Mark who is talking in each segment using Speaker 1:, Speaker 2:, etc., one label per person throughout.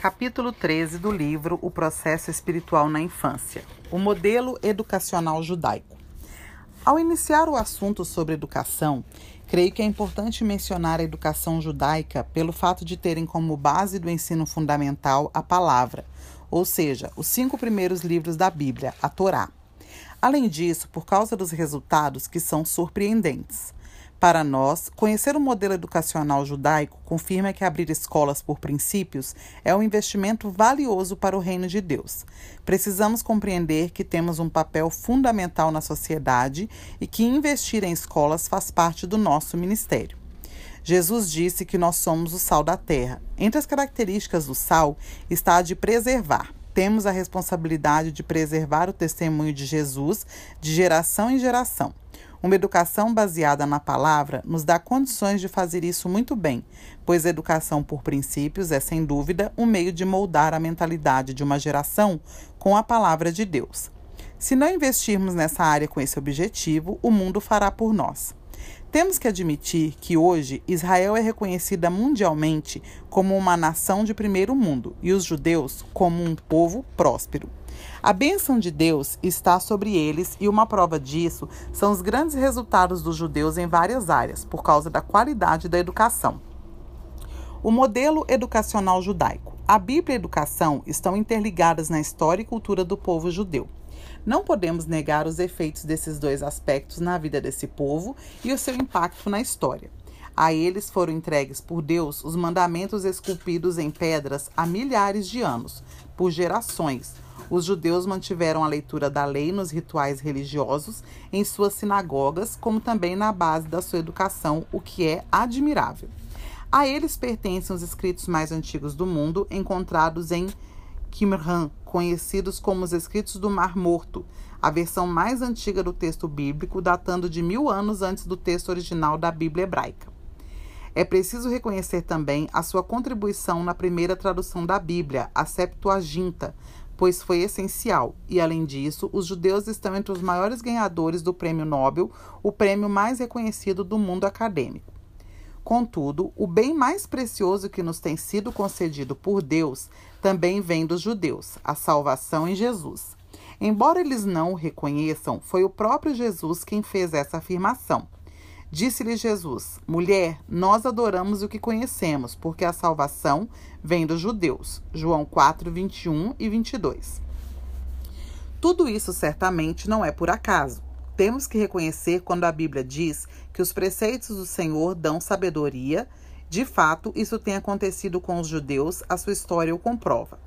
Speaker 1: Capítulo 13 do livro O Processo Espiritual na Infância O Modelo Educacional Judaico. Ao iniciar o assunto sobre educação, creio que é importante mencionar a educação judaica pelo fato de terem como base do ensino fundamental a palavra, ou seja, os cinco primeiros livros da Bíblia, a Torá. Além disso, por causa dos resultados que são surpreendentes. Para nós, conhecer o modelo educacional judaico confirma que abrir escolas por princípios é um investimento valioso para o reino de Deus. Precisamos compreender que temos um papel fundamental na sociedade e que investir em escolas faz parte do nosso ministério. Jesus disse que nós somos o sal da terra. Entre as características do sal está a de preservar. Temos a responsabilidade de preservar o testemunho de Jesus de geração em geração. Uma educação baseada na palavra nos dá condições de fazer isso muito bem, pois educação por princípios é, sem dúvida, um meio de moldar a mentalidade de uma geração com a palavra de Deus. Se não investirmos nessa área com esse objetivo, o mundo fará por nós. Temos que admitir que hoje Israel é reconhecida mundialmente como uma nação de primeiro mundo e os judeus como um povo próspero. A bênção de Deus está sobre eles e uma prova disso são os grandes resultados dos judeus em várias áreas, por causa da qualidade da educação. O modelo educacional judaico. A Bíblia e a educação estão interligadas na história e cultura do povo judeu. Não podemos negar os efeitos desses dois aspectos na vida desse povo e o seu impacto na história. A eles foram entregues por Deus os mandamentos esculpidos em pedras há milhares de anos, por gerações, os judeus mantiveram a leitura da lei nos rituais religiosos, em suas sinagogas, como também na base da sua educação, o que é admirável. A eles pertencem os escritos mais antigos do mundo, encontrados em Qumran, conhecidos como os Escritos do Mar Morto, a versão mais antiga do texto bíblico, datando de mil anos antes do texto original da Bíblia hebraica. É preciso reconhecer também a sua contribuição na primeira tradução da Bíblia, a Septuaginta, pois foi essencial. E, além disso, os judeus estão entre os maiores ganhadores do Prêmio Nobel, o prêmio mais reconhecido do mundo acadêmico. Contudo, o bem mais precioso que nos tem sido concedido por Deus também vem dos judeus, a salvação em Jesus. Embora eles não o reconheçam, foi o próprio Jesus quem fez essa afirmação. Disse-lhe Jesus: Mulher, nós adoramos o que conhecemos, porque a salvação vem dos judeus. João 4, 21 e 22. Tudo isso certamente não é por acaso. Temos que reconhecer quando a Bíblia diz que os preceitos do Senhor dão sabedoria. De fato, isso tem acontecido com os judeus, a sua história o comprova.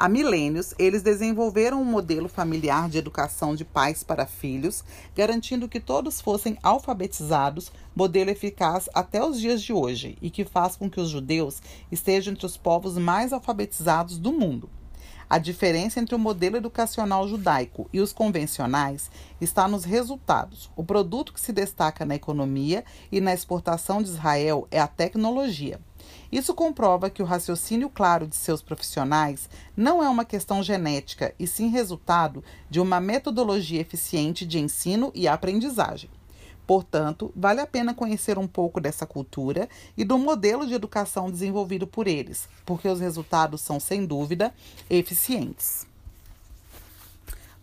Speaker 1: Há milênios, eles desenvolveram um modelo familiar de educação de pais para filhos, garantindo que todos fossem alfabetizados, modelo eficaz até os dias de hoje e que faz com que os judeus estejam entre os povos mais alfabetizados do mundo. A diferença entre o modelo educacional judaico e os convencionais está nos resultados. O produto que se destaca na economia e na exportação de Israel é a tecnologia. Isso comprova que o raciocínio claro de seus profissionais não é uma questão genética, e sim resultado de uma metodologia eficiente de ensino e aprendizagem. Portanto, vale a pena conhecer um pouco dessa cultura e do modelo de educação desenvolvido por eles, porque os resultados são, sem dúvida, eficientes.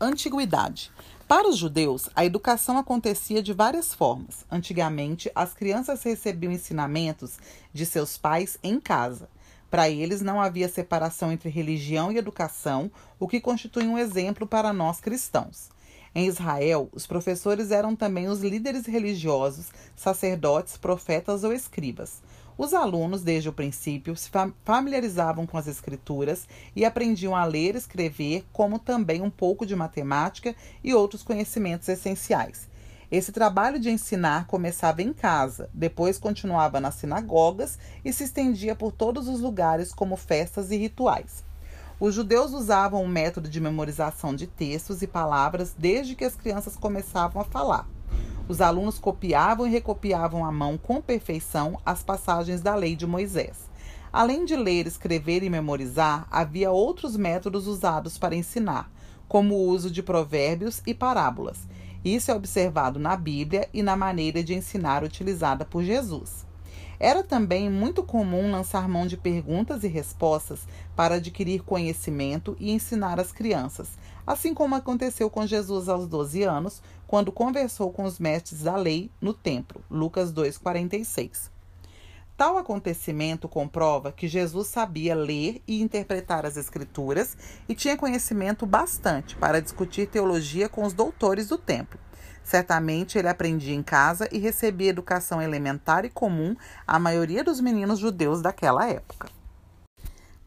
Speaker 1: Antiguidade. Para os judeus, a educação acontecia de várias formas. Antigamente, as crianças recebiam ensinamentos de seus pais em casa. Para eles, não havia separação entre religião e educação, o que constitui um exemplo para nós cristãos. Em Israel, os professores eram também os líderes religiosos, sacerdotes, profetas ou escribas. Os alunos, desde o princípio, se familiarizavam com as escrituras e aprendiam a ler e escrever, como também um pouco de matemática e outros conhecimentos essenciais. Esse trabalho de ensinar começava em casa, depois continuava nas sinagogas e se estendia por todos os lugares, como festas e rituais. Os judeus usavam o método de memorização de textos e palavras desde que as crianças começavam a falar. Os alunos copiavam e recopiavam à mão com perfeição as passagens da lei de Moisés. Além de ler, escrever e memorizar, havia outros métodos usados para ensinar, como o uso de provérbios e parábolas. Isso é observado na Bíblia e na maneira de ensinar utilizada por Jesus. Era também muito comum lançar mão de perguntas e respostas para adquirir conhecimento e ensinar as crianças, assim como aconteceu com Jesus aos 12 anos, quando conversou com os mestres da lei no templo. Lucas 2:46. Tal acontecimento comprova que Jesus sabia ler e interpretar as Escrituras e tinha conhecimento bastante para discutir teologia com os doutores do templo. Certamente ele aprendia em casa e recebia educação elementar e comum à maioria dos meninos judeus daquela época.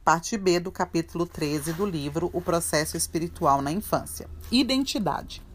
Speaker 1: Parte B do capítulo 13 do livro O Processo Espiritual na Infância. Identidade.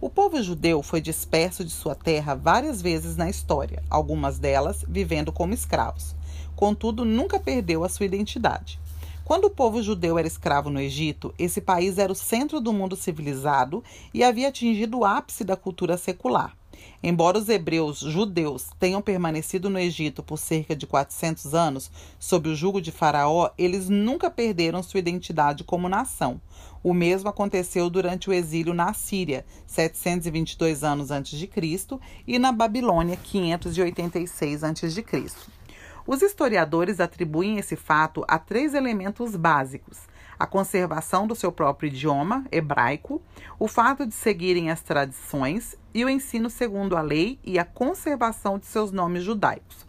Speaker 1: O povo judeu foi disperso de sua terra várias vezes na história, algumas delas vivendo como escravos. Contudo, nunca perdeu a sua identidade. Quando o povo judeu era escravo no Egito, esse país era o centro do mundo civilizado e havia atingido o ápice da cultura secular. Embora os hebreus judeus tenham permanecido no Egito por cerca de 400 anos sob o jugo de Faraó, eles nunca perderam sua identidade como nação. O mesmo aconteceu durante o exílio na Síria, 722 anos antes de Cristo, e na Babilônia, 586 antes de Cristo. Os historiadores atribuem esse fato a três elementos básicos: a conservação do seu próprio idioma hebraico, o fato de seguirem as tradições e o ensino segundo a lei e a conservação de seus nomes judaicos.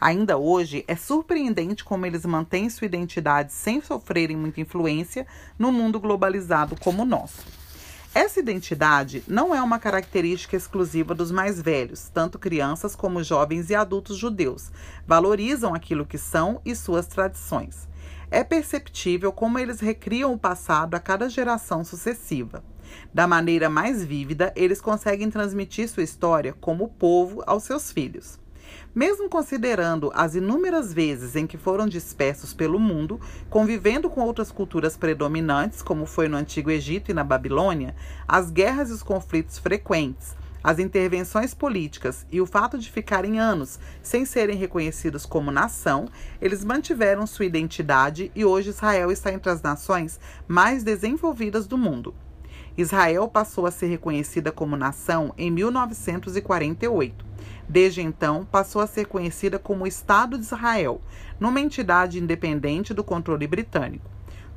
Speaker 1: Ainda hoje, é surpreendente como eles mantêm sua identidade sem sofrerem muita influência no mundo globalizado como o nosso. Essa identidade não é uma característica exclusiva dos mais velhos, tanto crianças como jovens e adultos judeus valorizam aquilo que são e suas tradições. É perceptível como eles recriam o passado a cada geração sucessiva. Da maneira mais vívida, eles conseguem transmitir sua história como povo aos seus filhos. Mesmo considerando as inúmeras vezes em que foram dispersos pelo mundo, convivendo com outras culturas predominantes, como foi no Antigo Egito e na Babilônia, as guerras e os conflitos frequentes, as intervenções políticas e o fato de ficarem anos sem serem reconhecidos como nação, eles mantiveram sua identidade e hoje Israel está entre as nações mais desenvolvidas do mundo. Israel passou a ser reconhecida como nação em 1948. Desde então, passou a ser conhecida como Estado de Israel, numa entidade independente do controle britânico.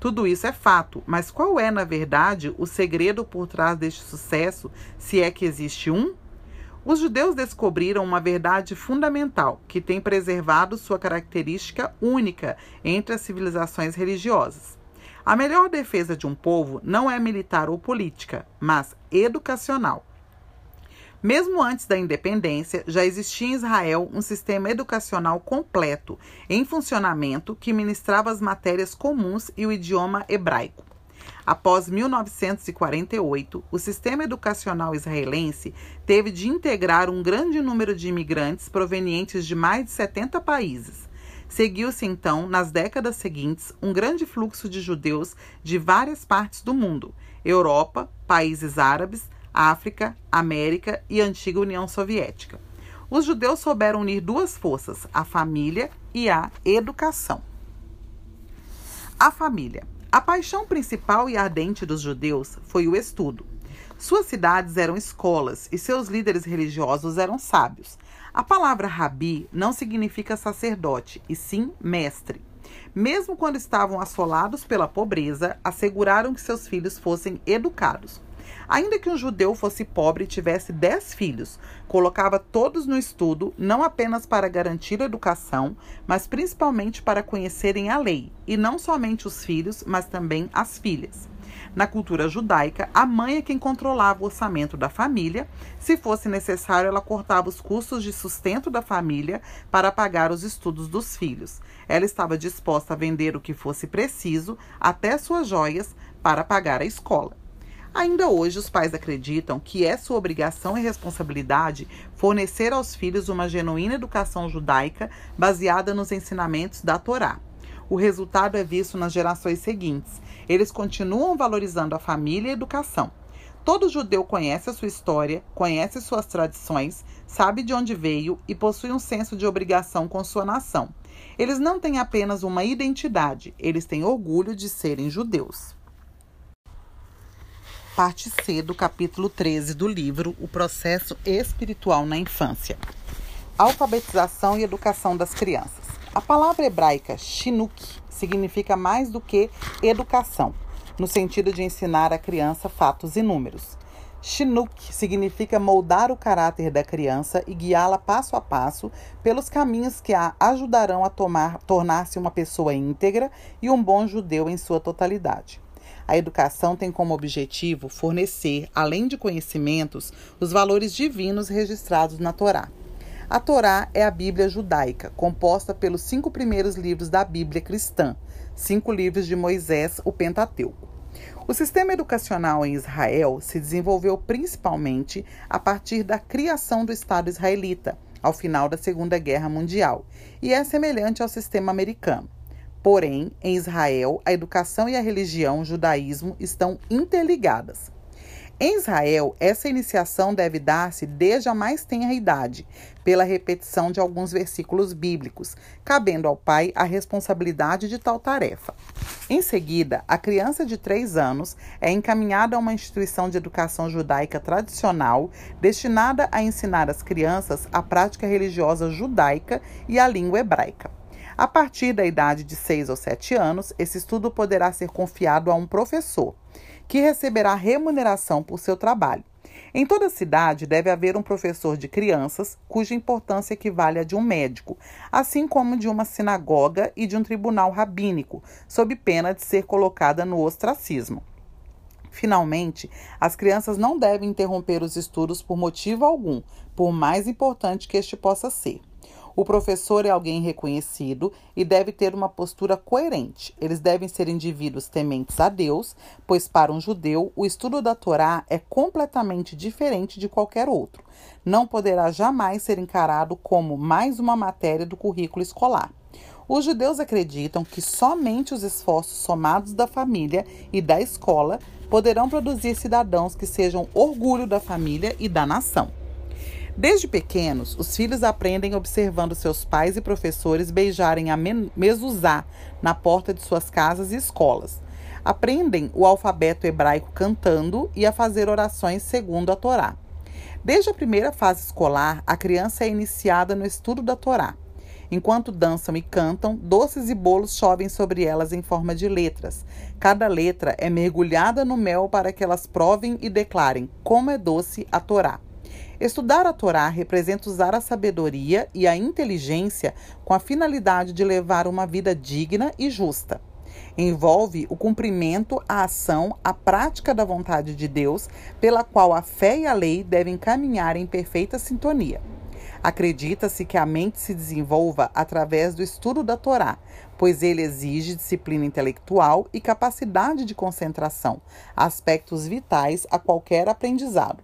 Speaker 1: Tudo isso é fato, mas qual é, na verdade, o segredo por trás deste sucesso, se é que existe um? Os judeus descobriram uma verdade fundamental que tem preservado sua característica única entre as civilizações religiosas. A melhor defesa de um povo não é militar ou política, mas educacional. Mesmo antes da independência, já existia em Israel um sistema educacional completo, em funcionamento, que ministrava as matérias comuns e o idioma hebraico. Após 1948, o sistema educacional israelense teve de integrar um grande número de imigrantes provenientes de mais de 70 países. Seguiu-se então, nas décadas seguintes, um grande fluxo de judeus de várias partes do mundo: Europa, países árabes, África, América e antiga União Soviética. Os judeus souberam unir duas forças, a família e a educação. A família. A paixão principal e ardente dos judeus foi o estudo. Suas cidades eram escolas e seus líderes religiosos eram sábios. A palavra rabi não significa sacerdote, e sim mestre. Mesmo quando estavam assolados pela pobreza, asseguraram que seus filhos fossem educados. Ainda que um judeu fosse pobre e tivesse dez filhos, colocava todos no estudo, não apenas para garantir a educação, mas principalmente para conhecerem a lei, e não somente os filhos, mas também as filhas. Na cultura judaica, a mãe é quem controlava o orçamento da família. Se fosse necessário, ela cortava os custos de sustento da família para pagar os estudos dos filhos. Ela estava disposta a vender o que fosse preciso, até suas joias, para pagar a escola. Ainda hoje, os pais acreditam que é sua obrigação e responsabilidade fornecer aos filhos uma genuína educação judaica baseada nos ensinamentos da Torá. O resultado é visto nas gerações seguintes. Eles continuam valorizando a família e a educação. Todo judeu conhece a sua história, conhece suas tradições, sabe de onde veio e possui um senso de obrigação com sua nação. Eles não têm apenas uma identidade, eles têm orgulho de serem judeus parte C do capítulo 13 do livro O Processo Espiritual na Infância. Alfabetização e educação das crianças. A palavra hebraica Shinuk significa mais do que educação, no sentido de ensinar a criança fatos e números. Shinuk significa moldar o caráter da criança e guiá-la passo a passo pelos caminhos que a ajudarão a tornar-se uma pessoa íntegra e um bom judeu em sua totalidade. A educação tem como objetivo fornecer, além de conhecimentos, os valores divinos registrados na Torá. A Torá é a Bíblia judaica, composta pelos cinco primeiros livros da Bíblia cristã, cinco livros de Moisés, o Pentateuco. O sistema educacional em Israel se desenvolveu principalmente a partir da criação do Estado israelita, ao final da Segunda Guerra Mundial, e é semelhante ao sistema americano. Porém, em Israel, a educação e a religião, o judaísmo, estão interligadas. Em Israel, essa iniciação deve dar-se desde a mais tenra idade, pela repetição de alguns versículos bíblicos, cabendo ao pai a responsabilidade de tal tarefa. Em seguida, a criança de três anos é encaminhada a uma instituição de educação judaica tradicional destinada a ensinar às crianças a prática religiosa judaica e a língua hebraica. A partir da idade de seis ou sete anos, esse estudo poderá ser confiado a um professor que receberá remuneração por seu trabalho. Em toda cidade deve haver um professor de crianças, cuja importância equivale à de um médico, assim como de uma sinagoga e de um tribunal rabínico, sob pena de ser colocada no ostracismo. Finalmente, as crianças não devem interromper os estudos por motivo algum, por mais importante que este possa ser. O professor é alguém reconhecido e deve ter uma postura coerente. Eles devem ser indivíduos tementes a Deus, pois para um judeu o estudo da Torá é completamente diferente de qualquer outro. Não poderá jamais ser encarado como mais uma matéria do currículo escolar. Os judeus acreditam que somente os esforços somados da família e da escola poderão produzir cidadãos que sejam orgulho da família e da nação. Desde pequenos, os filhos aprendem observando seus pais e professores beijarem a mezuzá na porta de suas casas e escolas. Aprendem o alfabeto hebraico cantando e a fazer orações segundo a Torá. Desde a primeira fase escolar, a criança é iniciada no estudo da Torá. Enquanto dançam e cantam, doces e bolos chovem sobre elas em forma de letras. Cada letra é mergulhada no mel para que elas provem e declarem como é doce a Torá. Estudar a Torá representa usar a sabedoria e a inteligência com a finalidade de levar uma vida digna e justa. Envolve o cumprimento, a ação, a prática da vontade de Deus, pela qual a fé e a lei devem caminhar em perfeita sintonia. Acredita-se que a mente se desenvolva através do estudo da Torá, pois ele exige disciplina intelectual e capacidade de concentração, aspectos vitais a qualquer aprendizado.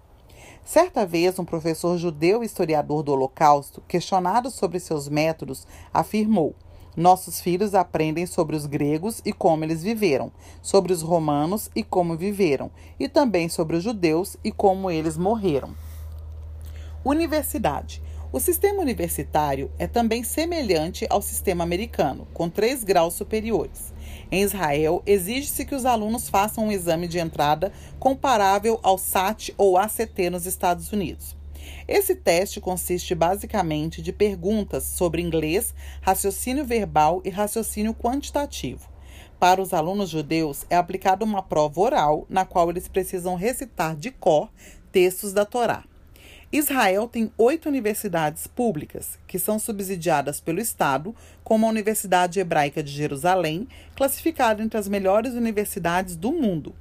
Speaker 1: Certa vez, um professor judeu historiador do Holocausto, questionado sobre seus métodos, afirmou: Nossos filhos aprendem sobre os gregos e como eles viveram, sobre os romanos e como viveram, e também sobre os judeus e como eles morreram. Universidade. O sistema universitário é também semelhante ao sistema americano, com três graus superiores. Em Israel, exige-se que os alunos façam um exame de entrada comparável ao SAT ou ACT nos Estados Unidos. Esse teste consiste basicamente de perguntas sobre inglês, raciocínio verbal e raciocínio quantitativo. Para os alunos judeus, é aplicada uma prova oral, na qual eles precisam recitar de cor textos da Torá. Israel tem oito universidades públicas, que são subsidiadas pelo Estado, como a Universidade Hebraica de Jerusalém, classificada entre as melhores universidades do mundo.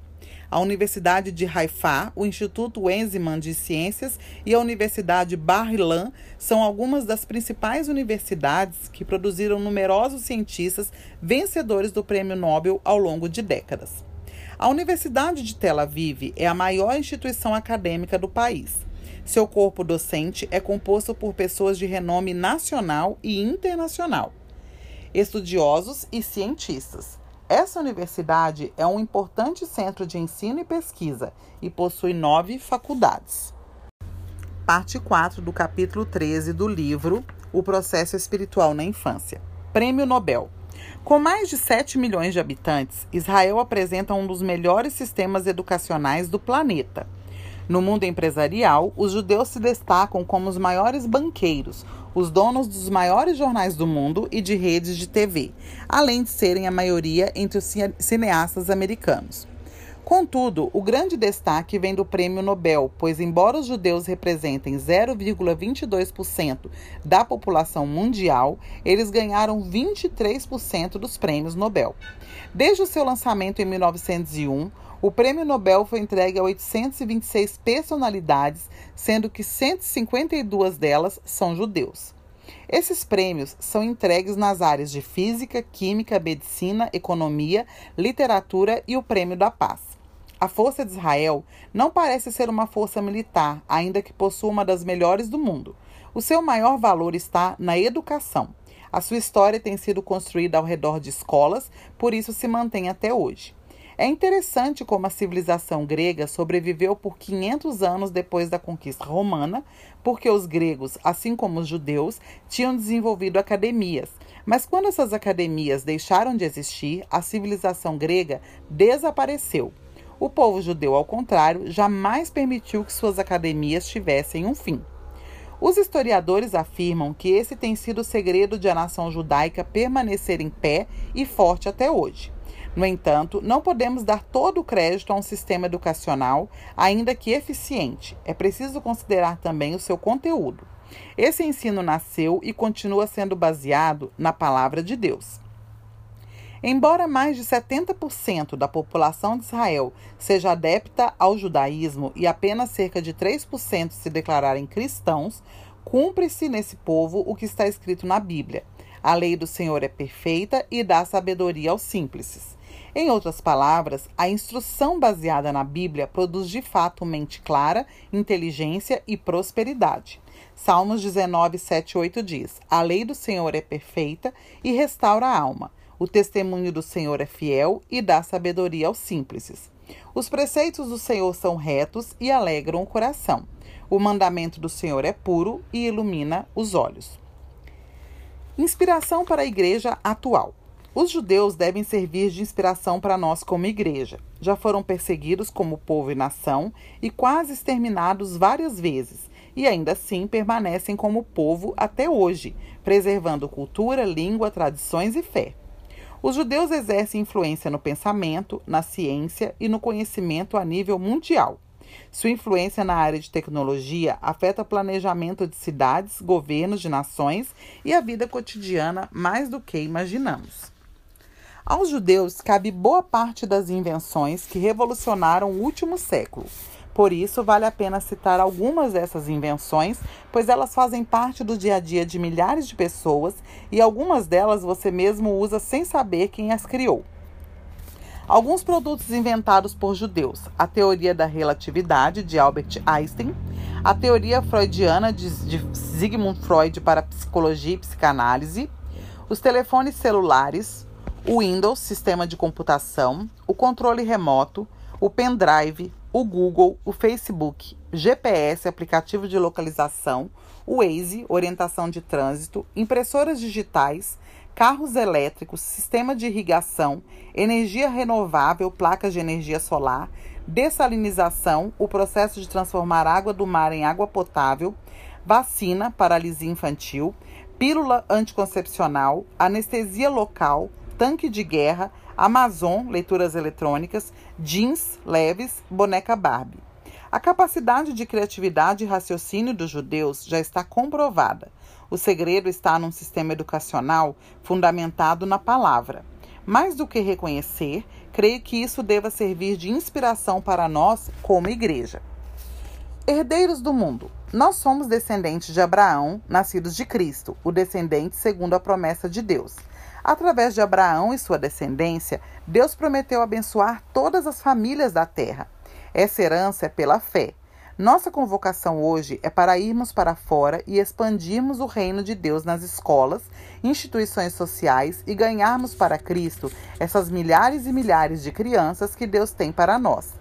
Speaker 1: A Universidade de Haifa, o Instituto Enziman de Ciências e a Universidade Bar Ilan são algumas das principais universidades que produziram numerosos cientistas vencedores do Prêmio Nobel ao longo de décadas. A Universidade de Tel Aviv é a maior instituição acadêmica do país. Seu corpo docente é composto por pessoas de renome nacional e internacional, estudiosos e cientistas. Essa universidade é um importante centro de ensino e pesquisa e possui nove faculdades. Parte 4 do capítulo 13 do livro O Processo Espiritual na Infância. Prêmio Nobel. Com mais de 7 milhões de habitantes, Israel apresenta um dos melhores sistemas educacionais do planeta No mundo empresarial, os judeus se destacam como os maiores banqueiros, os donos dos maiores jornais do mundo e de redes de TV, além de serem a maioria entre os cineastas americanos. Contudo, o grande destaque vem do Prêmio Nobel, pois, embora os judeus representem 0,22% da população mundial, eles ganharam 23% dos prêmios Nobel. Desde o seu lançamento em 1901, o Prêmio Nobel foi entregue a 826 personalidades, sendo que 152 delas são judeus. Esses prêmios são entregues nas áreas de física, química, medicina, economia, literatura e o Prêmio da Paz. A Força de Israel não parece ser uma força militar, ainda que possua uma das melhores do mundo. O seu maior valor está na educação. A sua história tem sido construída ao redor de escolas, por isso se mantém até hoje. É interessante como a civilização grega sobreviveu por 500 anos depois da conquista romana, porque os gregos, assim como os judeus, tinham desenvolvido academias. Mas quando essas academias deixaram de existir, a civilização grega desapareceu. O povo judeu, ao contrário, jamais permitiu que suas academias tivessem um fim. Os historiadores afirmam que esse tem sido o segredo de a nação judaica permanecer em pé e forte até hoje. No entanto, não podemos dar todo o crédito a um sistema educacional, ainda que eficiente. É preciso considerar também o seu conteúdo. Esse ensino nasceu e continua sendo baseado na palavra de Deus. Embora mais de 70% da população de Israel seja adepta ao judaísmo e apenas cerca de 3% se declararem cristãos, cumpre-se nesse povo o que está escrito na Bíblia. A lei do Senhor é perfeita e dá sabedoria aos simples. Em outras palavras, a instrução baseada na Bíblia produz de fato mente clara, inteligência e prosperidade. Salmos 19, 7, 8 diz: A lei do Senhor é perfeita e restaura a alma. O testemunho do Senhor é fiel e dá sabedoria aos simples. Os preceitos do Senhor são retos e alegram o coração. O mandamento do Senhor é puro e ilumina os olhos. Inspiração para a igreja atual. Os judeus devem servir de inspiração para nós como igreja. Já foram perseguidos como povo e nação e quase exterminados várias vezes, e ainda assim permanecem como povo até hoje, preservando cultura, língua, tradições e fé. Os judeus exercem influência no pensamento, na ciência e no conhecimento a nível mundial. Sua influência na área de tecnologia afeta o planejamento de cidades, governos de nações e a vida cotidiana mais do que imaginamos. Aos judeus cabe boa parte das invenções que revolucionaram o último século. Por isso, vale a pena citar algumas dessas invenções, pois elas fazem parte do dia a dia de milhares de pessoas e algumas delas você mesmo usa sem saber quem as criou. Alguns produtos inventados por judeus: a teoria da relatividade de Albert Einstein, a teoria freudiana de, Sigmund Freud para psicologia e psicanálise, os telefones celulares, o Windows, sistema de computação, o controle remoto, o pendrive, o Google, o Facebook, GPS, aplicativo de localização, o Waze, orientação de trânsito, impressoras digitais, carros elétricos, sistema de irrigação, energia renovável, placas de energia solar, dessalinização, o processo de transformar água do mar em água potável, vacina, paralisia infantil, pílula anticoncepcional, anestesia local, tanque de guerra, Amazon, leituras eletrônicas, jeans leves, boneca Barbie. A capacidade de criatividade e raciocínio dos judeus já está comprovada. O segredo está num sistema educacional fundamentado na palavra. Mais do que reconhecer, creio que isso deva servir de inspiração para nós como igreja. Herdeiros do mundo. Nós somos descendentes de Abraão, nascidos de Cristo, o descendente segundo a promessa de Deus. Através de Abraão e sua descendência, Deus prometeu abençoar todas as famílias da terra. Essa herança é pela fé. Nossa convocação hoje é para irmos para fora e expandirmos o reino de Deus nas escolas, instituições sociais e ganharmos para Cristo essas milhares e milhares de crianças que Deus tem para nós.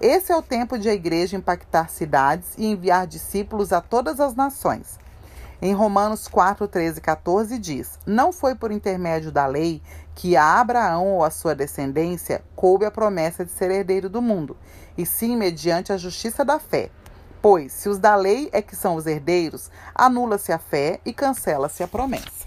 Speaker 1: Esse é o tempo de a igreja impactar cidades e enviar discípulos a todas as nações. Em Romanos 4, 13 e 14 diz: Não foi por intermédio da lei que a Abraão ou a sua descendência coube a promessa de ser herdeiro do mundo, e sim mediante a justiça da fé. Pois, se os da lei é que são os herdeiros, anula-se a fé e cancela-se a promessa.